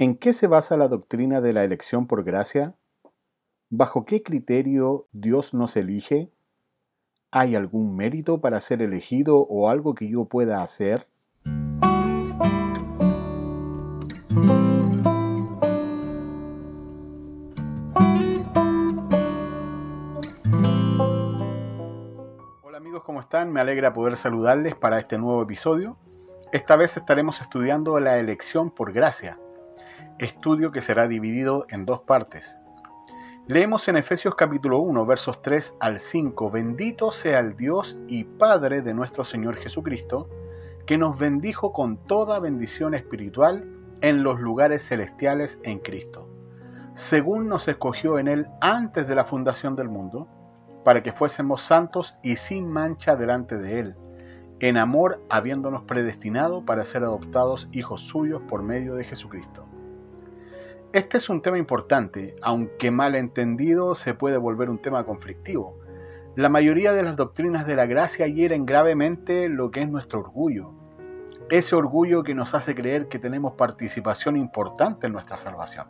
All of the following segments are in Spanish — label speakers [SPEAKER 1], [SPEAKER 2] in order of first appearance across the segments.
[SPEAKER 1] ¿En qué se basa la doctrina de la elección por gracia? ¿Bajo qué criterio Dios nos elige? ¿Hay algún mérito para ser elegido o algo que yo pueda hacer? Hola amigos, ¿cómo están? Me alegra poder saludarles para este nuevo episodio. Esta vez estaremos estudiando la elección por gracia estudio que será dividido en dos partes. Leemos en Efesios capítulo 1, versos 3 al 5, bendito sea el Dios y Padre de nuestro Señor Jesucristo, que nos bendijo con toda bendición espiritual en los lugares celestiales en Cristo, según nos escogió en Él antes de la fundación del mundo, para que fuésemos santos y sin mancha delante de Él, en amor habiéndonos predestinado para ser adoptados hijos suyos por medio de Jesucristo este es un tema importante, aunque mal entendido se puede volver un tema conflictivo. La mayoría de las doctrinas de la gracia hieren gravemente lo que es nuestro orgullo. Ese orgullo que nos hace creer que tenemos participación importante en nuestra salvación.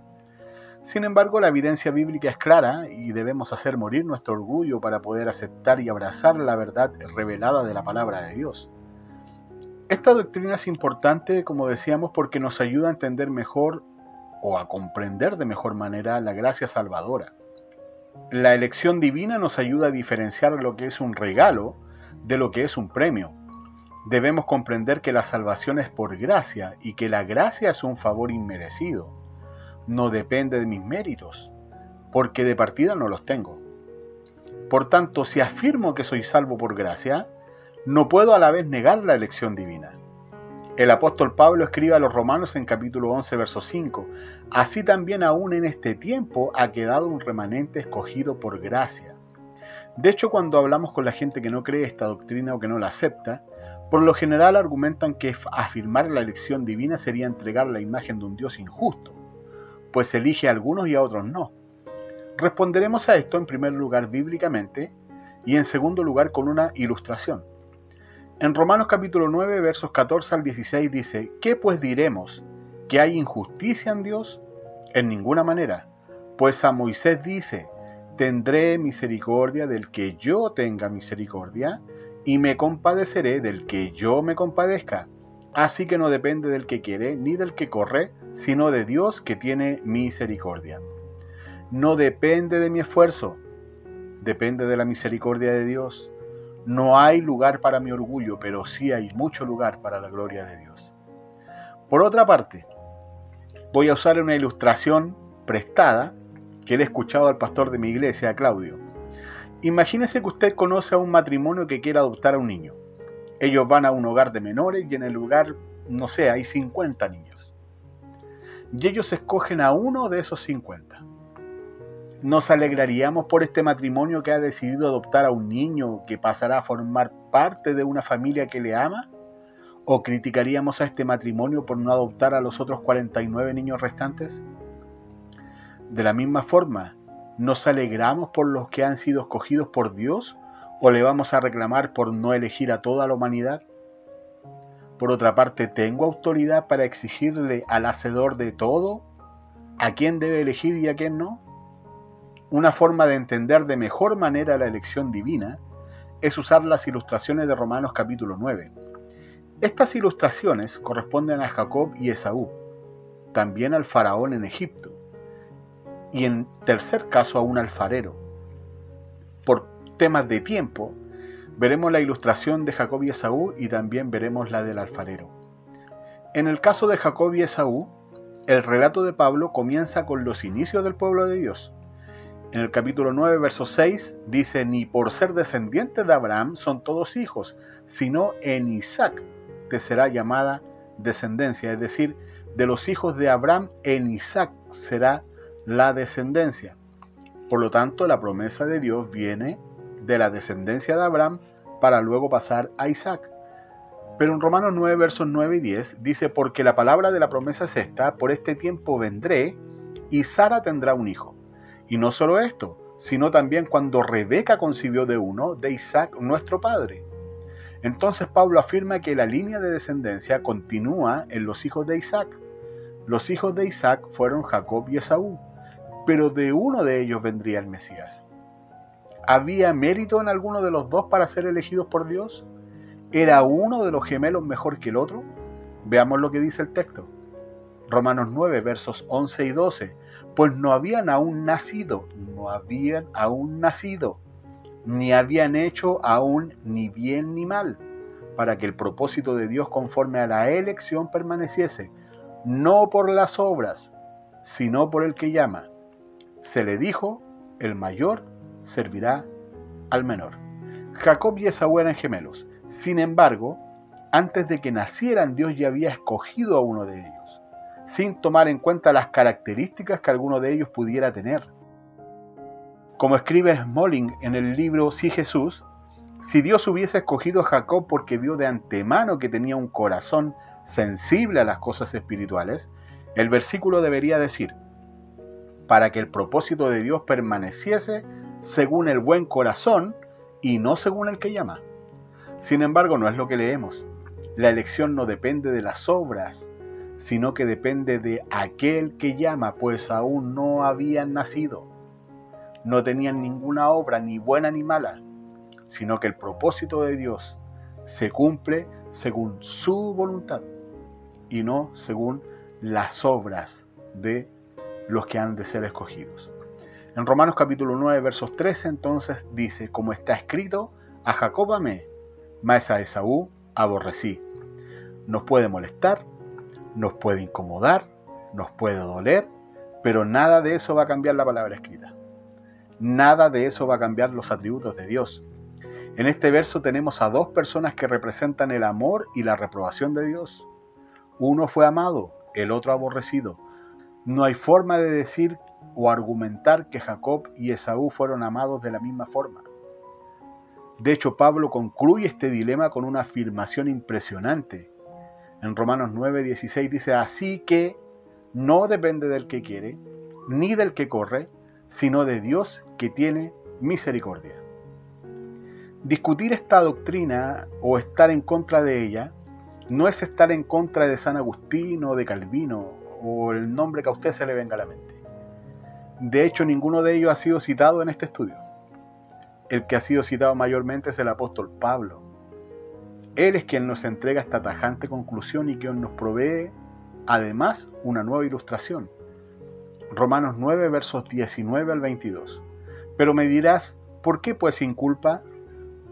[SPEAKER 1] Sin embargo, la evidencia bíblica es clara y debemos hacer morir nuestro orgullo para poder aceptar y abrazar la verdad revelada de la palabra de Dios. Esta doctrina es importante, como decíamos, porque nos ayuda a entender mejor o a comprender de mejor manera la gracia salvadora. La elección divina nos ayuda a diferenciar lo que es un regalo de lo que es un premio. Debemos comprender que la salvación es por gracia y que la gracia es un favor inmerecido. No depende de mis méritos, porque de partida no los tengo. Por tanto, si afirmo que soy salvo por gracia, no puedo a la vez negar la elección divina. El apóstol Pablo escribe a los romanos en capítulo 11, verso 5, Así también aún en este tiempo ha quedado un remanente escogido por gracia. De hecho, cuando hablamos con la gente que no cree esta doctrina o que no la acepta, por lo general argumentan que afirmar la elección divina sería entregar la imagen de un Dios injusto, pues elige a algunos y a otros no. Responderemos a esto en primer lugar bíblicamente y en segundo lugar con una ilustración. En Romanos capítulo 9, versos 14 al 16 dice, ¿qué pues diremos? ¿Que hay injusticia en Dios? En ninguna manera. Pues a Moisés dice, tendré misericordia del que yo tenga misericordia, y me compadeceré del que yo me compadezca. Así que no depende del que quiere ni del que corre, sino de Dios que tiene misericordia. No depende de mi esfuerzo, depende de la misericordia de Dios. No hay lugar para mi orgullo, pero sí hay mucho lugar para la gloria de Dios. Por otra parte, voy a usar una ilustración prestada que he escuchado al pastor de mi iglesia, Claudio. Imagínese que usted conoce a un matrimonio que quiere adoptar a un niño. Ellos van a un hogar de menores y en el lugar, no sé, hay 50 niños. Y ellos escogen a uno de esos 50. ¿Nos alegraríamos por este matrimonio que ha decidido adoptar a un niño que pasará a formar parte de una familia que le ama? ¿O criticaríamos a este matrimonio por no adoptar a los otros 49 niños restantes? De la misma forma, ¿nos alegramos por los que han sido escogidos por Dios o le vamos a reclamar por no elegir a toda la humanidad? Por otra parte, ¿tengo autoridad para exigirle al hacedor de todo a quién debe elegir y a quién no? Una forma de entender de mejor manera la elección divina es usar las ilustraciones de Romanos capítulo 9. Estas ilustraciones corresponden a Jacob y Esaú, también al faraón en Egipto, y en tercer caso a un alfarero. Por temas de tiempo, veremos la ilustración de Jacob y Esaú y también veremos la del alfarero. En el caso de Jacob y Esaú, el relato de Pablo comienza con los inicios del pueblo de Dios, en el capítulo 9, verso 6, dice, ni por ser descendientes de Abraham son todos hijos, sino en Isaac te será llamada descendencia, es decir, de los hijos de Abraham en Isaac será la descendencia. Por lo tanto, la promesa de Dios viene de la descendencia de Abraham para luego pasar a Isaac. Pero en Romanos 9, versos 9 y 10 dice, porque la palabra de la promesa es esta, por este tiempo vendré y Sara tendrá un hijo. Y no solo esto, sino también cuando Rebeca concibió de uno, de Isaac, nuestro padre. Entonces Pablo afirma que la línea de descendencia continúa en los hijos de Isaac. Los hijos de Isaac fueron Jacob y Esaú, pero de uno de ellos vendría el Mesías. ¿Había mérito en alguno de los dos para ser elegidos por Dios? ¿Era uno de los gemelos mejor que el otro? Veamos lo que dice el texto. Romanos 9, versos 11 y 12. Pues no habían aún nacido, no habían aún nacido, ni habían hecho aún ni bien ni mal, para que el propósito de Dios conforme a la elección permaneciese, no por las obras, sino por el que llama. Se le dijo, el mayor servirá al menor. Jacob y Esaú eran gemelos. Sin embargo, antes de que nacieran, Dios ya había escogido a uno de ellos, sin tomar en cuenta las características que alguno de ellos pudiera tener. Como escribe Smolling en el libro Sí Jesús, si Dios hubiese escogido a Jacob porque vio de antemano que tenía un corazón sensible a las cosas espirituales, el versículo debería decir, para que el propósito de Dios permaneciese según el buen corazón y no según el que llama. Sin embargo, no es lo que leemos. La elección no depende de las obras, sino que depende de aquel que llama, pues aún no habían nacido. No tenían ninguna obra, ni buena ni mala, sino que el propósito de Dios se cumple según su voluntad y no según las obras de los que han de ser escogidos. En Romanos capítulo 9, versos 13 entonces dice, como está escrito, a Jacob amé, mas a Esaú aborrecí. Nos puede molestar, nos puede incomodar, nos puede doler, pero nada de eso va a cambiar la palabra escrita. Nada de eso va a cambiar los atributos de Dios. En este verso tenemos a dos personas que representan el amor y la reprobación de Dios. Uno fue amado, el otro aborrecido. No hay forma de decir o argumentar que Jacob y Esaú fueron amados de la misma forma. De hecho, Pablo concluye este dilema con una afirmación impresionante. En Romanos 9:16 dice, así que no depende del que quiere, ni del que corre, sino de Dios que tiene misericordia. Discutir esta doctrina o estar en contra de ella no es estar en contra de San Agustín o de Calvino o el nombre que a usted se le venga a la mente. De hecho, ninguno de ellos ha sido citado en este estudio el que ha sido citado mayormente es el apóstol Pablo. Él es quien nos entrega esta tajante conclusión y quien nos provee además una nueva ilustración. Romanos 9 versos 19 al 22. Pero me dirás, ¿por qué pues sin culpa?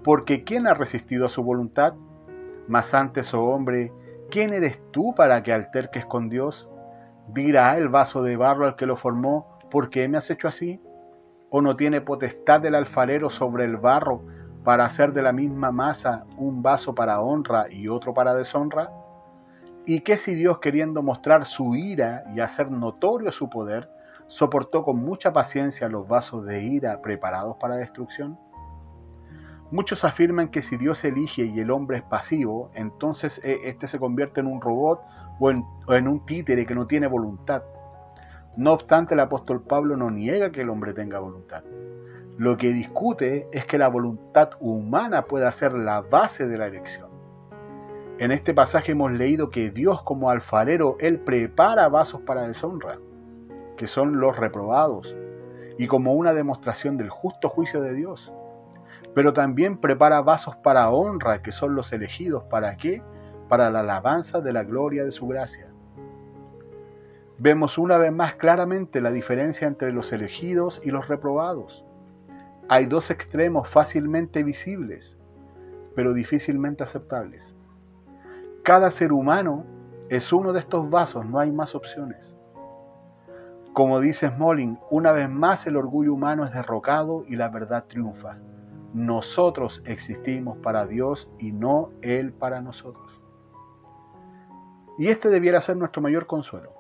[SPEAKER 1] Porque ¿quién ha resistido a su voluntad? Mas antes, oh hombre, ¿quién eres tú para que alterques con Dios? Dirá el vaso de barro al que lo formó, ¿por qué me has hecho así? ¿O no tiene potestad el alfarero sobre el barro para hacer de la misma masa un vaso para honra y otro para deshonra? ¿Y qué si Dios, queriendo mostrar su ira y hacer notorio su poder, soportó con mucha paciencia los vasos de ira preparados para destrucción? Muchos afirman que si Dios elige y el hombre es pasivo, entonces éste se convierte en un robot o en, o en un títere que no tiene voluntad. No obstante, el apóstol Pablo no niega que el hombre tenga voluntad. Lo que discute es que la voluntad humana pueda ser la base de la elección. En este pasaje hemos leído que Dios como alfarero, Él prepara vasos para deshonra, que son los reprobados, y como una demostración del justo juicio de Dios. Pero también prepara vasos para honra, que son los elegidos. ¿Para qué? Para la alabanza de la gloria de su gracia vemos una vez más claramente la diferencia entre los elegidos y los reprobados. Hay dos extremos fácilmente visibles, pero difícilmente aceptables. Cada ser humano es uno de estos vasos, no hay más opciones. Como dice Smolin, una vez más el orgullo humano es derrocado y la verdad triunfa. Nosotros existimos para Dios y no Él para nosotros. Y este debiera ser nuestro mayor consuelo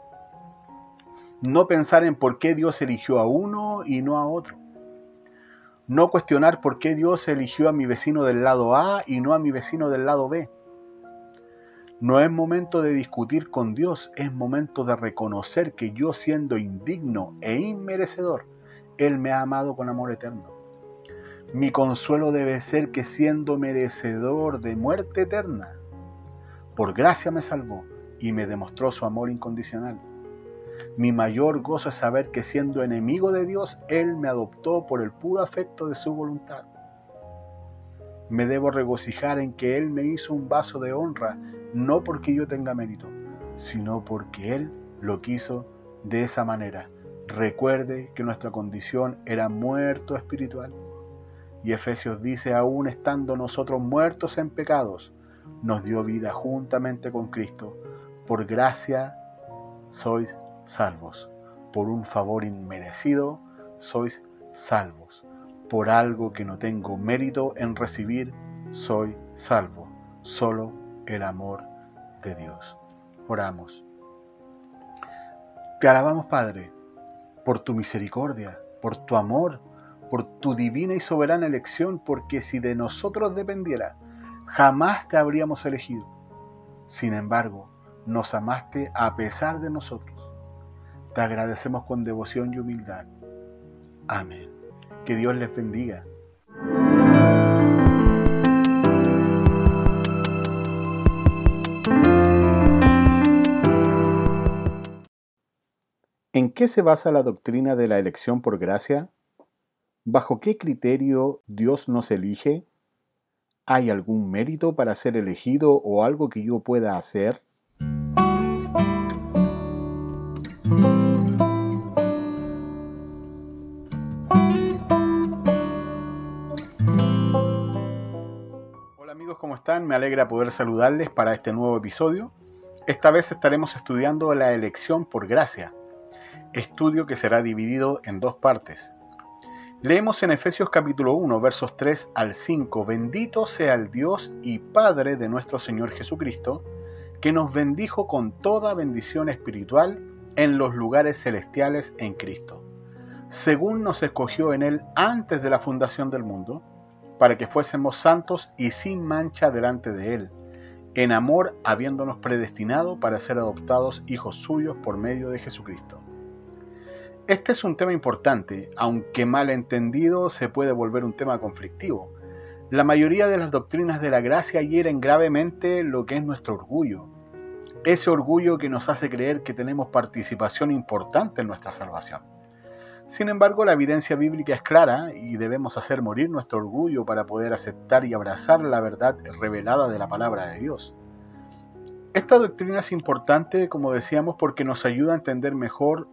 [SPEAKER 1] no pensar en por qué Dios eligió a uno y no a otro. No cuestionar por qué Dios eligió a mi vecino del lado A y no a mi vecino del lado B. No es momento de discutir con Dios, es momento de reconocer que yo siendo indigno e inmerecedor, Él me ha amado con amor eterno. Mi consuelo debe ser que siendo merecedor de muerte eterna, por gracia me salvó y me demostró su amor incondicional Mi mayor gozo es saber que siendo enemigo de Dios, Él me adoptó por el puro afecto de su voluntad. Me debo regocijar en que Él me hizo un vaso de honra, no porque yo tenga mérito, sino porque Él lo quiso de esa manera. Recuerde que nuestra condición era muerto espiritual. Y Efesios dice, aún estando nosotros muertos en pecados, nos dio vida juntamente con Cristo. Por gracia sois salvos. Por un favor inmerecido sois salvos. Por algo que no tengo mérito en recibir, soy salvo. Solo el amor de Dios. Oramos. Te alabamos, Padre, por tu misericordia, por tu amor, por tu divina y soberana elección, porque si de nosotros dependiera, jamás te habríamos elegido. Sin embargo, nos amaste a pesar de nosotros. Te agradecemos con devoción y humildad. Amén. Que Dios les bendiga. ¿En qué se basa la doctrina de la elección por gracia? ¿Bajo qué criterio Dios nos elige? ¿Hay algún mérito para ser elegido o algo que yo pueda hacer? Me alegra poder saludarles para este nuevo episodio. Esta vez estaremos estudiando la elección por gracia, estudio que será dividido en dos partes. Leemos en Efesios capítulo 1, versos 3 al 5, bendito sea el Dios y Padre de nuestro Señor Jesucristo, que nos bendijo con toda bendición espiritual en los lugares celestiales en Cristo, según nos escogió en Él antes de la fundación del mundo, para que fuésemos santos y sin mancha delante de Él, en amor habiéndonos predestinado para ser adoptados hijos suyos por medio de Jesucristo este es un tema importante, aunque mal entendido se puede volver un tema conflictivo. La mayoría de las doctrinas de la gracia hieren gravemente lo que es nuestro orgullo. Ese orgullo que nos hace creer que tenemos participación importante en nuestra salvación. Sin embargo, la evidencia bíblica es clara y debemos hacer morir nuestro orgullo para poder aceptar y abrazar la verdad revelada de la palabra de Dios. Esta doctrina es importante, como decíamos, porque nos ayuda a entender mejor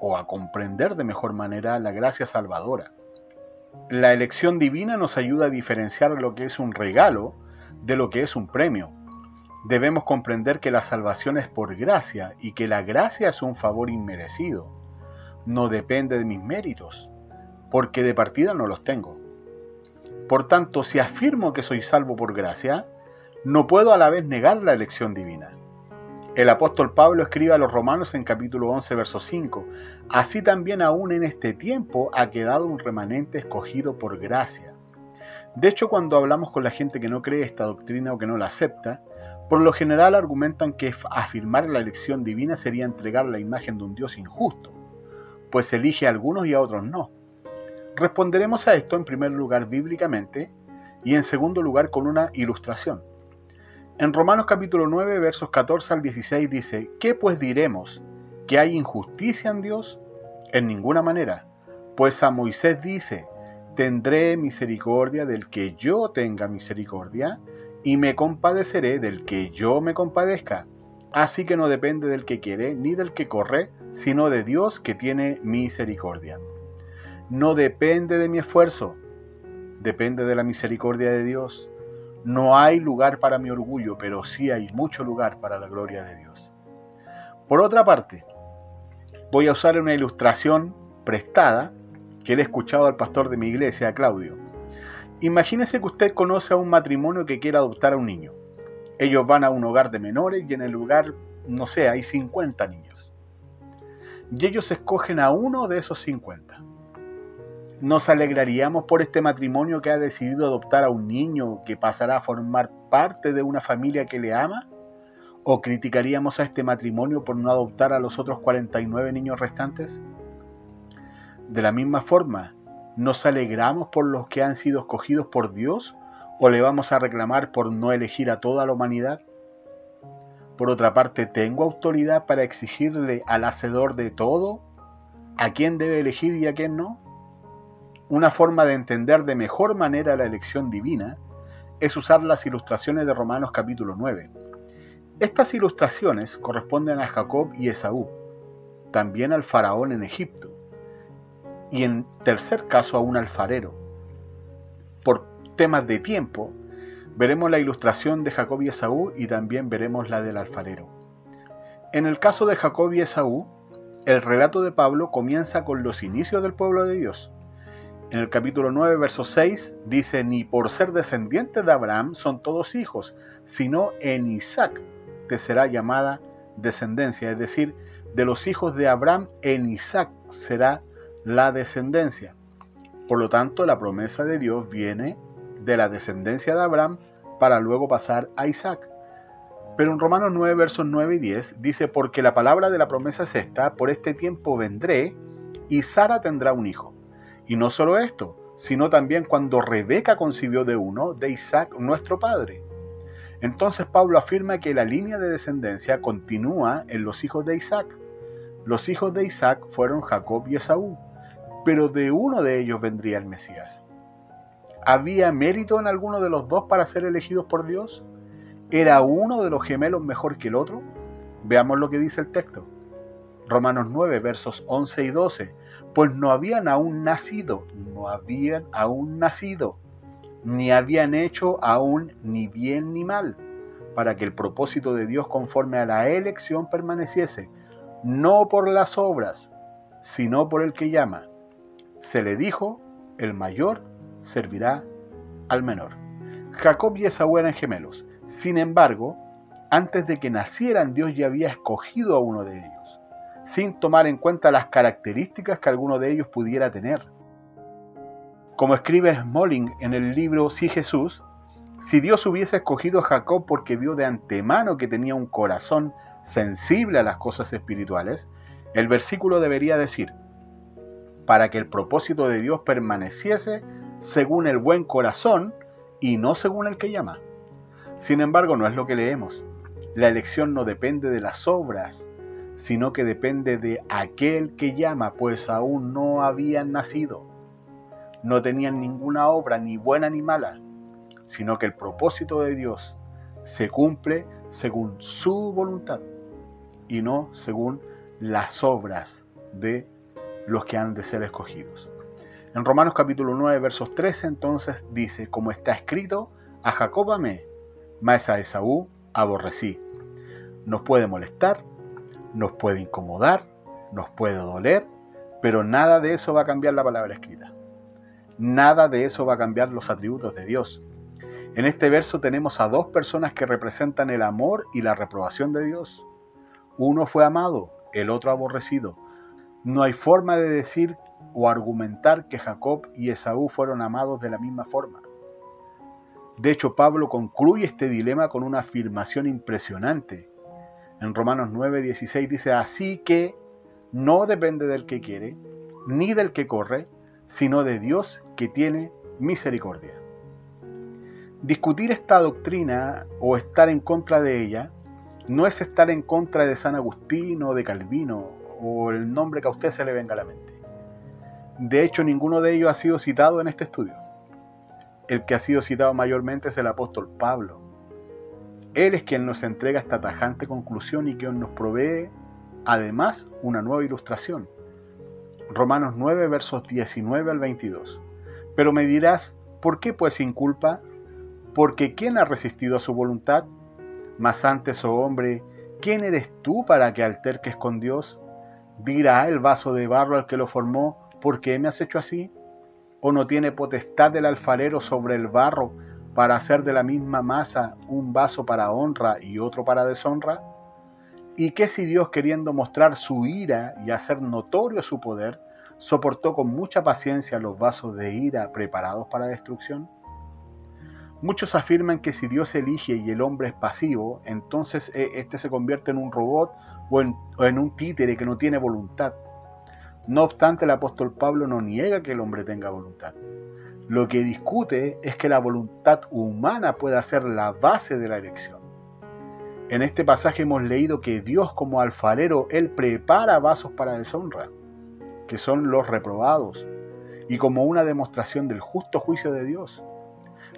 [SPEAKER 1] o a comprender de mejor manera la gracia salvadora. La elección divina nos ayuda a diferenciar lo que es un regalo de lo que es un premio. Debemos comprender que la salvación es por gracia y que la gracia es un favor inmerecido. No depende de mis méritos, porque de partida no los tengo. Por tanto, si afirmo que soy salvo por gracia, no puedo a la vez negar la elección divina. El apóstol Pablo escribe a los romanos en capítulo 11, verso 5, Así también aún en este tiempo ha quedado un remanente escogido por gracia. De hecho, cuando hablamos con la gente que no cree esta doctrina o que no la acepta, por lo general argumentan que afirmar la elección divina sería entregar la imagen de un Dios injusto, pues elige a algunos y a otros no. Responderemos a esto en primer lugar bíblicamente y en segundo lugar con una ilustración. En Romanos capítulo 9, versos 14 al 16 dice, ¿qué pues diremos? ¿Que hay injusticia en Dios? En ninguna manera. Pues a Moisés dice, tendré misericordia del que yo tenga misericordia, y me compadeceré del que yo me compadezca. Así que no depende del que quiere ni del que corre, sino de Dios que tiene misericordia. No depende de mi esfuerzo, depende de la misericordia de Dios. No hay lugar para mi orgullo, pero sí hay mucho lugar para la gloria de Dios. Por otra parte, voy a usar una ilustración prestada que le he escuchado al pastor de mi iglesia, Claudio. Imagínese que usted conoce a un matrimonio que quiere adoptar a un niño. Ellos van a un hogar de menores y en el lugar, no sé, hay 50 niños. Y ellos escogen a uno de esos 50. ¿Nos alegraríamos por este matrimonio que ha decidido adoptar a un niño que pasará a formar parte de una familia que le ama? ¿O criticaríamos a este matrimonio por no adoptar a los otros 49 niños restantes? De la misma forma, ¿nos alegramos por los que han sido escogidos por Dios o le vamos a reclamar por no elegir a toda la humanidad? Por otra parte, ¿tengo autoridad para exigirle al hacedor de todo a quién debe elegir y a quién no? Una forma de entender de mejor manera la elección divina es usar las ilustraciones de Romanos capítulo 9. Estas ilustraciones corresponden a Jacob y Esaú, también al faraón en Egipto, y en tercer caso a un alfarero. Por temas de tiempo, veremos la ilustración de Jacob y Esaú y también veremos la del alfarero. En el caso de Jacob y Esaú, el relato de Pablo comienza con los inicios del pueblo de Dios. En el capítulo 9, verso 6, dice, ni por ser descendientes de Abraham son todos hijos, sino en Isaac te será llamada descendencia, es decir, de los hijos de Abraham en Isaac será la descendencia. Por lo tanto, la promesa de Dios viene de la descendencia de Abraham para luego pasar a Isaac. Pero en Romanos 9, versos 9 y 10 dice, porque la palabra de la promesa es esta, por este tiempo vendré y Sara tendrá un hijo. Y no solo esto, sino también cuando Rebeca concibió de uno, de Isaac, nuestro padre. Entonces Pablo afirma que la línea de descendencia continúa en los hijos de Isaac. Los hijos de Isaac fueron Jacob y Esaú pero de uno de ellos vendría el Mesías. ¿Había mérito en alguno de los dos para ser elegidos por Dios? ¿Era uno de los gemelos mejor que el otro? Veamos lo que dice el texto. Romanos 9, versos 11 y 12. Pues no habían aún nacido, no habían aún nacido, ni habían hecho aún ni bien ni mal, para que el propósito de Dios conforme a la elección permaneciese, no por las obras, sino por el que llama se le dijo, el mayor servirá al menor. Jacob y Esaú eran gemelos. Sin embargo, antes de que nacieran, Dios ya había escogido a uno de ellos, sin tomar en cuenta las características que alguno de ellos pudiera tener. Como escribe Smolling en el libro Sí Jesús, si Dios hubiese escogido a Jacob porque vio de antemano que tenía un corazón sensible a las cosas espirituales, el versículo debería decir, para que el propósito de Dios permaneciese según el buen corazón y no según el que llama. Sin embargo, no es lo que leemos. La elección no depende de las obras, sino que depende de aquel que llama, pues aún no habían nacido. No tenían ninguna obra, ni buena ni mala, sino que el propósito de Dios se cumple según su voluntad y no según las obras de los que han de ser escogidos. En Romanos capítulo 9, versos 13 entonces dice, como está escrito, a Jacob amé, mas a Esaú aborrecí. Nos puede molestar, nos puede incomodar, nos puede doler, pero nada de eso va a cambiar la palabra escrita. Nada de eso va a cambiar los atributos de Dios. En este verso tenemos a dos personas que representan el amor y la reprobación de Dios. Uno fue amado, el otro aborrecido. No hay forma de decir o argumentar que Jacob y Esaú fueron amados de la misma forma. De hecho, Pablo concluye este dilema con una afirmación impresionante. En Romanos 9:16 dice, así que no depende del que quiere, ni del que corre, sino de Dios que tiene misericordia. Discutir esta doctrina o estar en contra de ella no es estar en contra de San Agustín o de Calvino o el nombre que a usted se le venga a la mente. De hecho, ninguno de ellos ha sido citado en este estudio. El que ha sido citado mayormente es el apóstol Pablo. Él es quien nos entrega esta tajante conclusión y quien nos provee además una nueva ilustración. Romanos 9 versos 19 al 22. Pero me dirás, ¿por qué pues sin culpa? Porque ¿quién ha resistido a su voluntad? Mas antes, oh hombre, ¿quién eres tú para que alterques con Dios? ¿Dirá el vaso de barro al que lo formó, ¿por qué me has hecho así? ¿O no tiene potestad el alfarero sobre el barro para hacer de la misma masa un vaso para honra y otro para deshonra? ¿Y qué si Dios, queriendo mostrar su ira y hacer notorio su poder, soportó con mucha paciencia los vasos de ira preparados para destrucción? Muchos afirman que si Dios elige y el hombre es pasivo, entonces éste se convierte en un robot o en, un títere que no tiene voluntad. No obstante, el apóstol Pablo no niega que el hombre tenga voluntad. Lo que discute es que la voluntad humana pueda ser la base de la elección. En este pasaje hemos leído que Dios como alfarero, Él prepara vasos para deshonra, que son los reprobados, y como una demostración del justo juicio de Dios.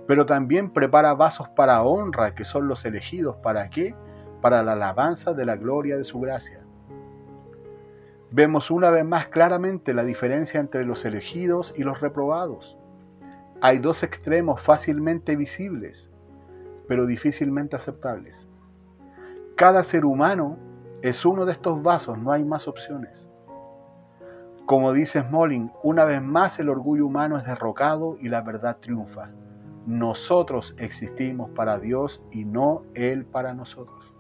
[SPEAKER 1] Pero también prepara vasos para honra, que son los elegidos. ¿Para qué? Para la alabanza de la gloria de su gracia. Vemos una vez más claramente la diferencia entre los elegidos y los reprobados. Hay dos extremos fácilmente visibles, pero difícilmente aceptables. Cada ser humano es uno de estos vasos, no hay más opciones. Como dice Smolin, una vez más el orgullo humano es derrocado y la verdad triunfa. Nosotros existimos para Dios y no Él para nosotros.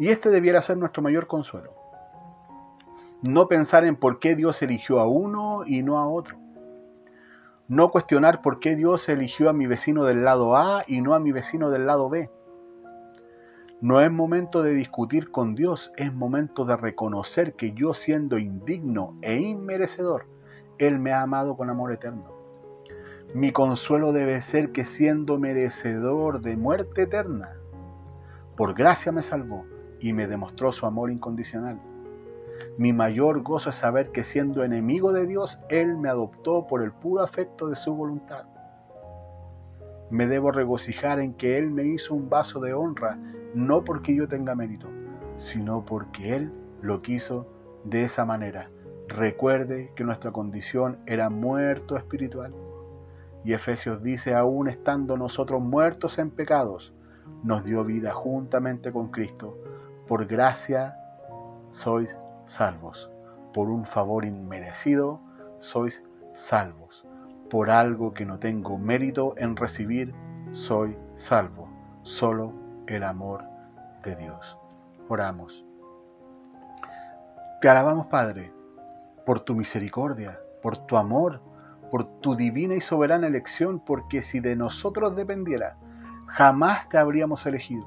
[SPEAKER 1] Y este debiera ser nuestro mayor consuelo. No pensar en por qué Dios eligió a uno y no a otro. No cuestionar por qué Dios eligió a mi vecino del lado A y no a mi vecino del lado B no es momento de discutir con Dios, es momento de reconocer que yo siendo indigno e inmerecedor, Él me ha amado con amor eterno. Mi consuelo debe ser que siendo merecedor de muerte eterna, por gracia me salvó y me demostró su amor incondicional. Mi mayor gozo es saber que siendo enemigo de Dios, Él me adoptó por el puro afecto de su voluntad. Me debo regocijar en que Él me hizo un vaso de honra no porque yo tenga mérito, sino porque Él lo quiso de esa manera. Recuerde que nuestra condición era muerto espiritual. Y Efesios dice, aún estando nosotros muertos en pecados, nos dio vida juntamente con Cristo. Por gracia sois salvos. Por un favor inmerecido sois salvos. Por algo que no tengo mérito en recibir, soy salvo. Solo el amor de Dios. Oramos. Te alabamos, Padre, por tu misericordia, por tu amor, por tu divina y soberana elección, porque si de nosotros dependiera, jamás te habríamos elegido.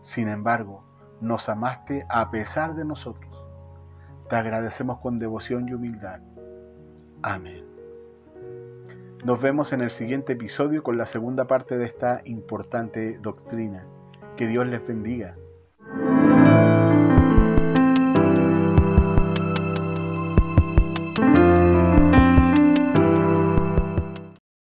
[SPEAKER 1] Sin embargo, nos amaste a pesar de nosotros. Te agradecemos con devoción y humildad. Amén. Nos vemos en el siguiente episodio con la segunda parte de esta importante doctrina. Que Dios les bendiga.